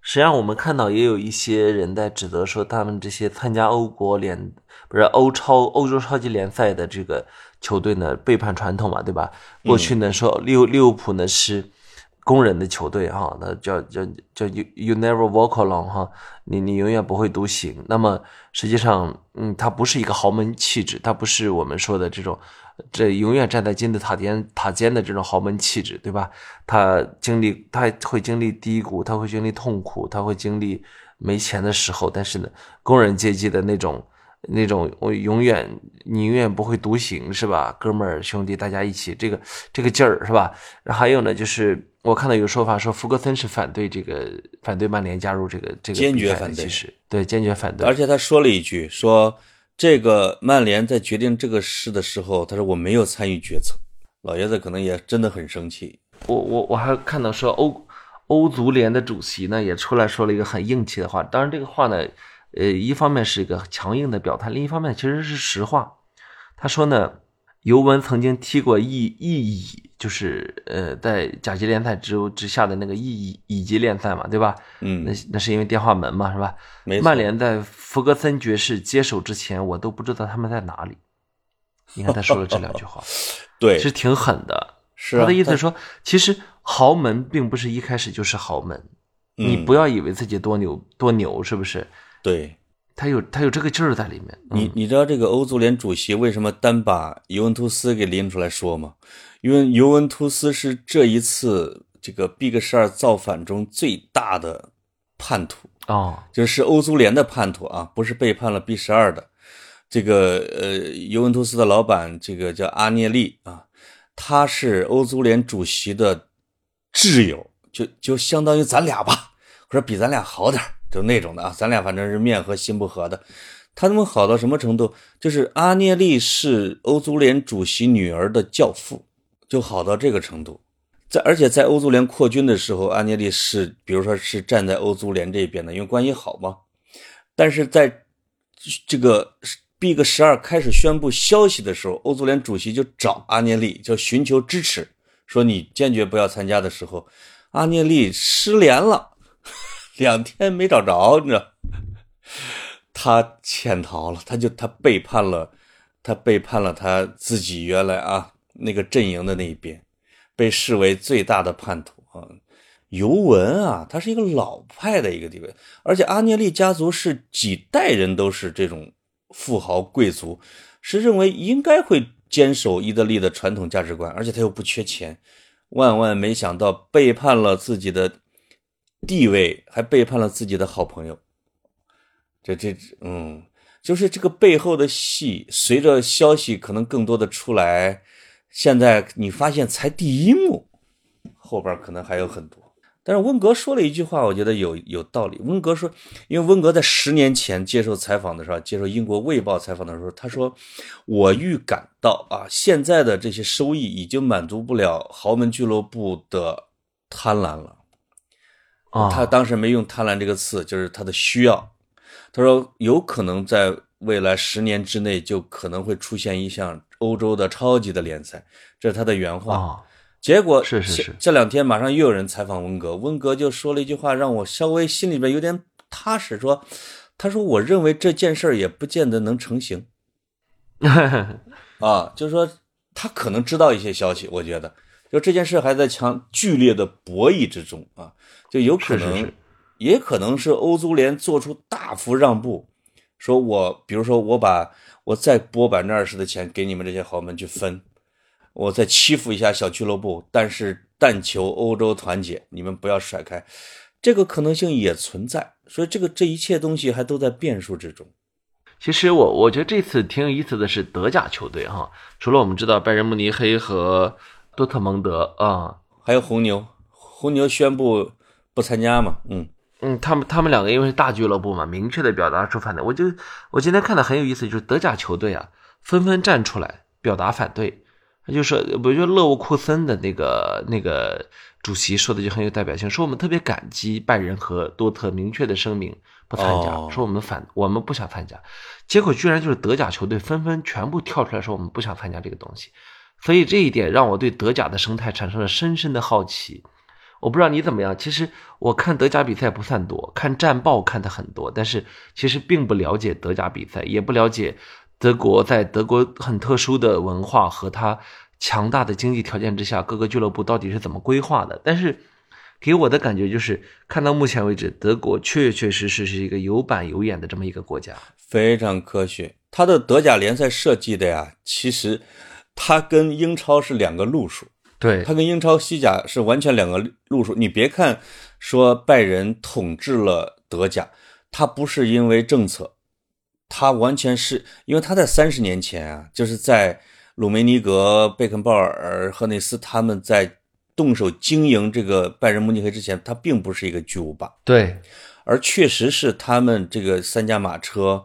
实际上，我们看到也有一些人在指责说，他们这些参加欧国联不是欧超、欧洲超级联赛的这个球队呢，背叛传统嘛，对吧？过去呢，说利利物浦呢是工人的球队哈，那叫叫叫 you you never walk alone 哈，你你永远不会独行。那么实际上，嗯，它不是一个豪门气质，它不是我们说的这种。这永远站在金字塔尖塔尖的这种豪门气质，对吧？他经历，他会经历低谷，他会经历痛苦，他会经历没钱的时候。但是呢，工人阶级的那种那种，我永远你永远不会独行，是吧？哥们儿兄弟，大家一起，这个这个劲儿，是吧？然后还有呢，就是我看到有说法说，福格森是反对这个反对曼联加入这个这个坚决反对，其实对坚决反对。而且他说了一句说。这个曼联在决定这个事的时候，他说我没有参与决策。老爷子可能也真的很生气。我我我还看到说欧欧足联的主席呢也出来说了一个很硬气的话。当然这个话呢，呃，一方面是一个强硬的表态，另一方面其实是实话。他说呢。尤文曾经踢过一一乙，就是呃，在甲级联赛之之下的那个乙乙乙级联赛嘛，对吧？嗯，那那是因为电话门嘛，是吧？曼联在弗格森爵士接手之前，我都不知道他们在哪里。你看他说了这两句话，对，是挺狠的。是他的意思说，其实豪门并不是一开始就是豪门，你不要以为自己多牛多牛，是不是？对。他有他有这个劲儿在里面。你你知道这个欧足联主席为什么单把尤文图斯给拎出来说吗？因为尤文图斯是这一次这个 Big 十二造反中最大的叛徒啊，就是欧足联的叛徒啊，不是背叛了 B 十二的。这个呃，尤文图斯的老板这个叫阿涅利啊，他是欧足联主席的挚友，就就相当于咱俩吧，或者比咱俩好点儿。就那种的啊，咱俩反正是面和心不和的。他们好到什么程度？就是阿涅利是欧足联主席女儿的教父，就好到这个程度。在而且在欧足联扩军的时候，阿涅利是比如说是站在欧足联这边的，因为关系好嘛。但是在这个 Big 十二开始宣布消息的时候，欧足联主席就找阿涅利，就寻求支持，说你坚决不要参加的时候，阿涅利失联了。两天没找着，你知道，他潜逃了，他就他背叛了，他背叛了他自己原来啊那个阵营的那一边，被视为最大的叛徒啊。尤文啊，他是一个老派的一个地位，而且阿涅利家族是几代人都是这种富豪贵族，是认为应该会坚守意大利的传统价值观，而且他又不缺钱，万万没想到背叛了自己的。地位还背叛了自己的好朋友，这这嗯，就是这个背后的戏，随着消息可能更多的出来，现在你发现才第一幕，后边可能还有很多。但是温格说了一句话，我觉得有有道理。温格说，因为温格在十年前接受采访的时候，接受英国《卫报》采访的时候，他说：“我预感到啊，现在的这些收益已经满足不了豪门俱乐部的贪婪了。”他当时没用“贪婪”这个词，就是他的需要。他说有可能在未来十年之内就可能会出现一项欧洲的超级的联赛，这是他的原话。结果是是是，这两天马上又有人采访温格，温格就说了一句话，让我稍微心里边有点踏实。说，他说我认为这件事儿也不见得能成型。啊，就是说他可能知道一些消息，我觉得就这件事还在强剧烈的博弈之中啊。就有可能，也可能是欧足联做出大幅让步，说我比如说我把我再拨百分之二十的钱给你们这些豪门去分，我再欺负一下小俱乐部，但是但求欧洲团结，你们不要甩开，这个可能性也存在。所以这个这一切东西还都在变数之中。其实我我觉得这次挺有意思的是德甲球队哈，除了我们知道拜仁慕尼黑和多特蒙德啊，还有红牛，红牛宣布不参加嘛，嗯嗯，他们他们两个因为是大俱乐部嘛，明确的表达出反对。我就我今天看的很有意思，就是德甲球队啊纷纷站出来表达反对。就说，我觉得勒沃库森的那个那个主席说的就很有代表性，说我们特别感激拜仁和多特明确的声明不参加，哦说我们反我们不想参加。结果居然就是德甲球队纷纷全部跳出来说我们不想参加这个东西，所以这一点让我对德甲的生态产生了深深的好奇。我不知道你怎么样，其实我看德甲比赛不算多，看战报看的很多，但是其实并不了解德甲比赛，也不了解德国在德国很特殊的文化和它强大的经济条件之下，各个俱乐部到底是怎么规划的。但是给我的感觉就是，看到目前为止，德国确确实实是一个有板有眼的这么一个国家。非常科学。它的德甲联赛设计的呀，其实它跟英超是两个路数，对它跟英超、西甲是完全两个路数。你别看说拜仁统治了德甲，它不是因为政策，它完全是因为他在三十年前啊，就是在鲁梅尼格、贝肯鲍尔、赫内斯他们在动手经营这个拜仁慕尼黑之前，它并不是一个巨无霸。对而确实是他们这个三驾马车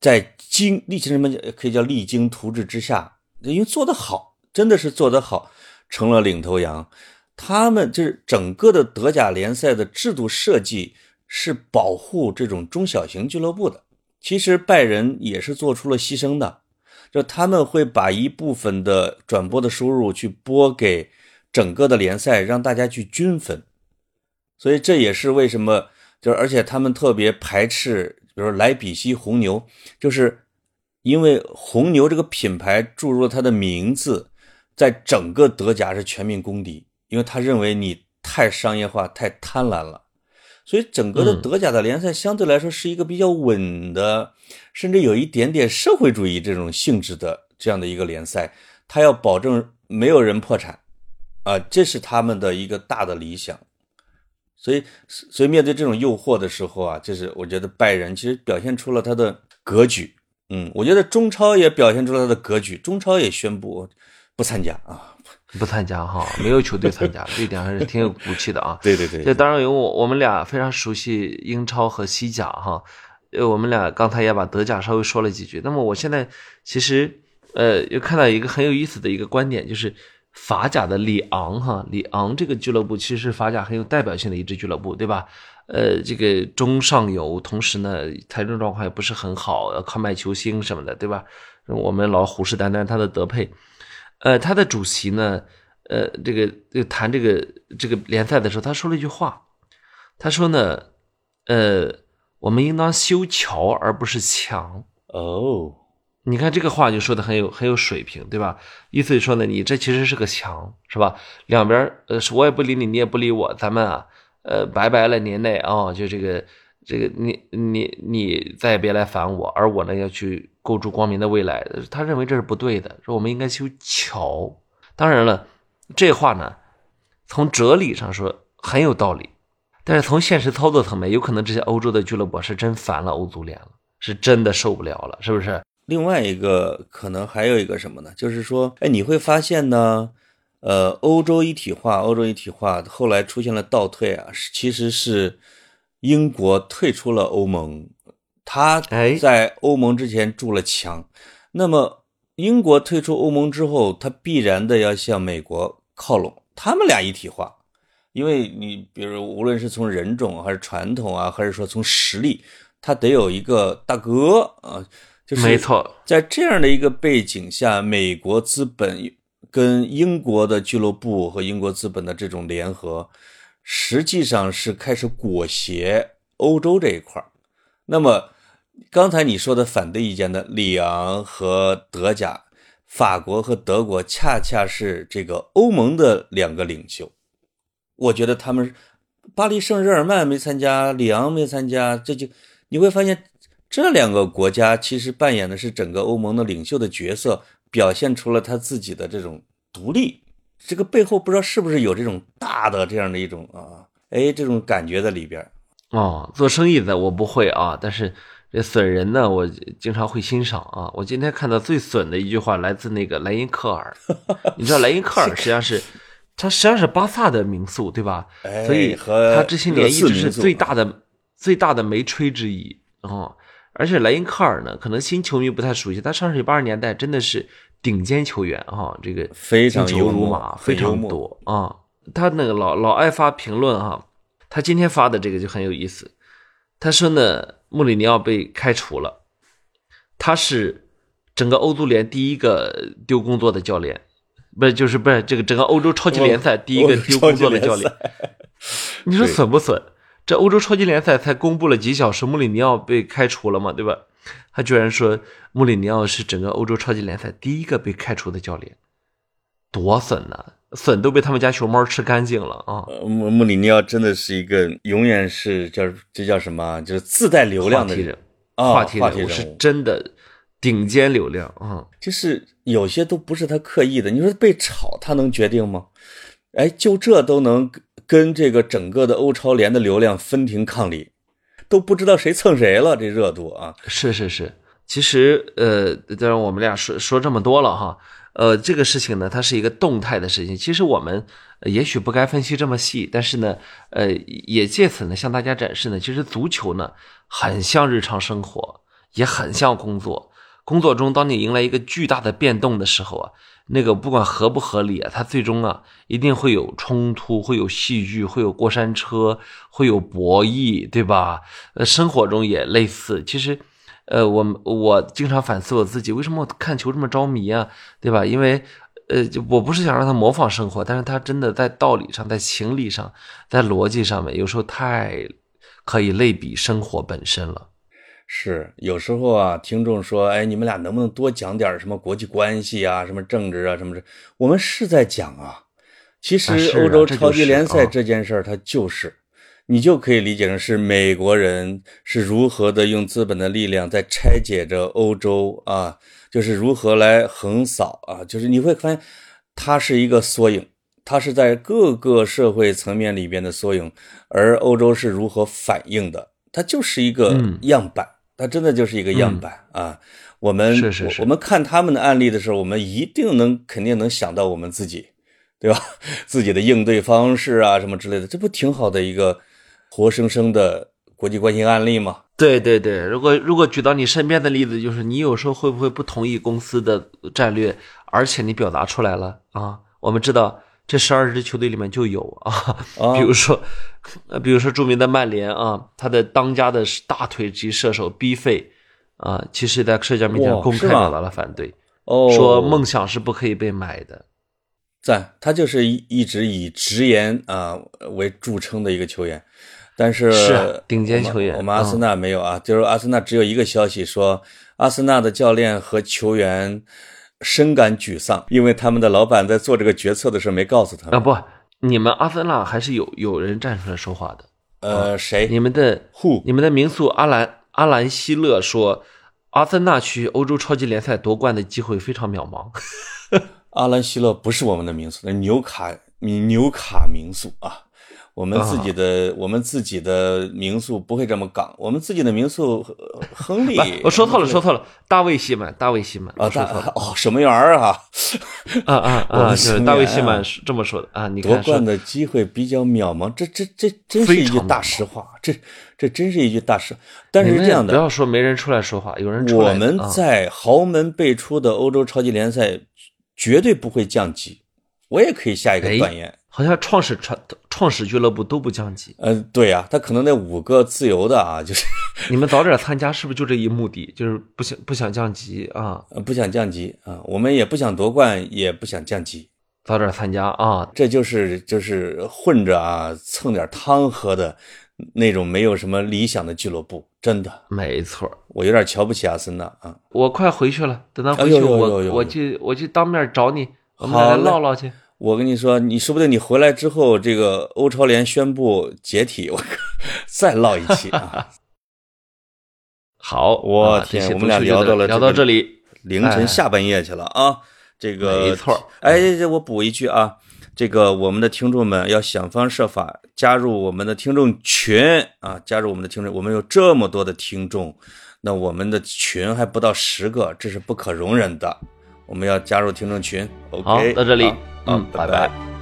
在经历经什么可以叫励精图治之下，因为做得好，真的是做得好，成了领头羊。他们就是整个的德甲联赛的制度设计是保护这种中小型俱乐部的。其实拜仁也是做出了牺牲的，就他们会把一部分的转播的收入去拨给整个的联赛，让大家去均分。所以这也是为什么，就是而且他们特别排斥，比如莱比锡红牛，就是因为红牛这个品牌注入了它的名字，在整个德甲是全民公敌，因为他认为你太商业化、太贪婪了。所以整个的嗯德甲的联赛相对来说是一个比较稳的，甚至有一点点社会主义这种性质的这样的一个联赛，他要保证没有人破产，啊，这是他们的一个大的理想。所以，所以面对这种诱惑的时候啊，就是我觉得拜仁其实表现出了他的格局。嗯，我觉得中超也表现出了他的格局，中超也宣布不参加啊。不参加哈，没有球队参加，这一点还是挺有骨气的啊。对对对这当然有我我们俩非常熟悉英超和西甲哈，呃，我们俩刚才也把德甲稍微说了几句。那么我现在其实呃又看到一个很有意思的一个观点，就是法甲的里昂哈，里昂这个俱乐部其实是法甲很有代表性的一支俱乐部，对吧？呃，这个中上游，同时呢财政状况也不是很好，要靠卖球星什么的，对吧？我们老虎视眈眈他的德佩，呃，他的主席呢，呃，这个这个谈这个这个联赛的时候，他说了一句话，他说呢，呃，我们应当修桥而不是墙。哦，你看这个话就说的很有很有水平，对吧？意思是说呢，你这其实是个墙，是吧？两边儿呃，我也不理你，你也不理我，咱们啊，呃，拜拜了年内啊、就这个这个你你你再也别来烦我，而我呢要去构筑光明的未来。他认为这是不对的，说我们应该修桥。当然了，这话呢，从哲理上说很有道理，但是从现实操作层面，有可能这些欧洲的俱乐部是真烦了欧足联了，是真的受不了了，是不是？另外一个可能还有一个什么呢？就是说，哎，你会发现呢，呃，欧洲一体化，欧洲一体化后来出现了倒退啊，其实是英国退出了欧盟，他哎在欧盟之前筑了墙，那么英国退出欧盟之后，他必然的要向美国靠拢，他们俩一体化。因为你比如无论是从人种还是传统啊，还是说从实力，他得有一个大哥啊，就是没错，在这样的一个背景下，美国资本跟英国的俱乐部和英国资本的这种联合，实际上是开始裹挟欧洲这一块。那么，刚才你说的反对意见的里昂和德甲，法国和德国，恰恰是这个欧盟的两个领袖。我觉得他们，巴黎圣日耳曼没参加，里昂没参加，这就你会发现，这两个国家其实扮演的是整个欧盟的领袖的角色，表现出了他自己的这种独立。这个背后不知道是不是有这种大的这样的一种啊，哎，这种感觉在里边。哦，做生意的我不会啊，但是这损人呢，我经常会欣赏啊。我今天看到最损的一句话来自那个莱因克尔，你知道莱因克尔实际上是，他实际上是巴萨的名宿，对吧？哎所以和他这些年一直是最大的最大的没吹之一哦。而且莱因克尔呢，可能新球迷不太熟悉，他上世纪八十年代真的是顶尖球员啊，这个非常进球如马，非常多啊。他那个老老爱发评论哈、他今天发的这个就很有意思。他说呢，穆里尼奥被开除了，他是整个欧足联第一个丢工作的教练，不是就是不是这个整个欧洲超级联赛第一个丢工作的教练。你说损不损？这欧洲超级联赛才公布了几小时，穆里尼奥被开除了嘛，对吧？他居然说穆里尼奥是整个欧洲超级联赛第一个被开除的教练，多损呐、笋都被他们家熊猫吃干净了啊！呃穆穆里尼奥真的是一个永远是叫这叫什么啊？就是自带流量的话题人，啊，话题话题人物是，真的顶尖流量啊！就是有些都不是他刻意的。你说被炒，他能决定吗？哎，就这都能跟这个整个的欧超联的流量分庭抗礼，都不知道谁蹭谁了，这热度啊！是是是，其实呃，当然我们俩说说这么多了哈，呃，这个事情呢，它是一个动态的事情。其实我们也许不该分析这么细，但是呢，呃，也借此呢向大家展示呢，其实足球呢很像日常生活，也很像工作。工作中，当你迎来一个巨大的变动的时候啊，那个不管合不合理啊，它最终啊一定会有冲突，会有戏剧，会有过山车，会有博弈，对吧？呃，生活中也类似。其实，呃，我我经常反思我自己，为什么我看球这么着迷啊，对吧？因为，呃，我不是想让他模仿生活，但是他真的在道理上、在情理上、在逻辑上面，有时候太可以类比生活本身了。是有时候啊，听众说，哎，你们俩能不能多讲点什么国际关系啊，什么政治啊，什么这？我们是在讲啊。其实欧洲超级联赛啊这件事儿，它就是，你就可以理解成是美国人是如何的用资本的力量在拆解着欧洲啊，就是如何来横扫啊，就是你会发现，它是一个缩影。它是在各个社会层面里边的缩影，而欧洲是如何反应的，它就是一个嗯样板，它真的就是一个样板、啊。我们是是是我，我们看他们的案例的时候，我们一定能肯定能想到我们自己，对吧？自己的应对方式啊，什么之类的，这不挺好的一个活生生的国际关系案例吗？对对对，如果如果举到你身边的例子，就是你有时候会不会不同意公司的战略，而且你表达出来了啊？我们知道这十二支球队里面就有啊，啊。比如说，呃，比如说著名的曼联啊，他的当家的大腿级射手 B 费啊，其实在社交媒体上公开表达了反对，哦，说梦想是不可以被买的。在，他就是一一直以直言啊为著称的一个球员，但是是啊顶尖球员我们我们阿森纳没有啊，就是阿森纳只有一个消息说，阿森纳的教练和球员深感沮丧，因为他们的老板在做这个决策的时候没告诉他们。啊不，你们阿森纳还是有有人站出来说话的。呃，谁？你们的 Who？你们的名宿阿兰阿兰希勒说，阿森纳去欧洲超级联赛夺冠的机会非常渺茫。阿兰希勒不是我们的民宿，那纽卡纽卡民宿啊。我们自己的、我们自己的民宿不会这么港，我们自己的民宿，呃亨利，我说错了，说错了，大卫西曼，大卫西曼，哦，守门员儿啊，啊 啊我啊！们就是大卫西曼是这么说的啊，你夺冠的机会比较渺茫，这这这真是一句大实话，这这真是一句大实。但是这样的，不要说没人出来说话，有人出来我们啊在豪门辈出的欧洲超级联赛绝对不会降级，我也可以下一个哎断言。好像创始创创始俱乐部都不降级，嗯、对呀、他可能那五个自由的啊，就是你们早点参加是不是就这一目的？就是不想不想降级啊，呃不想降级啊，我们也不想夺冠，也不想降级，早点参加啊！这就是就是混着啊蹭点汤喝的那种没有什么理想的俱乐部，真的，没错，我有点瞧不起阿森纳啊。我快回去了，等他回去我呦我去我去当面找你，我们来好嘞唠唠去。我跟你说，你说不定你回来之后，这个欧超联宣布解体，我靠，再唠一期啊！好，我天我们俩聊到了聊到这里，凌晨哎下半夜去了啊。这个没错哎，这这我补一句啊，这个我们的听众们要想方设法加入我们的听众群啊，加入我们的听众，我们有这么多的听众，那我们的群还不到十个，这是不可容忍的。我们要加入听众群。OK，好到这里。嗯拜。拜拜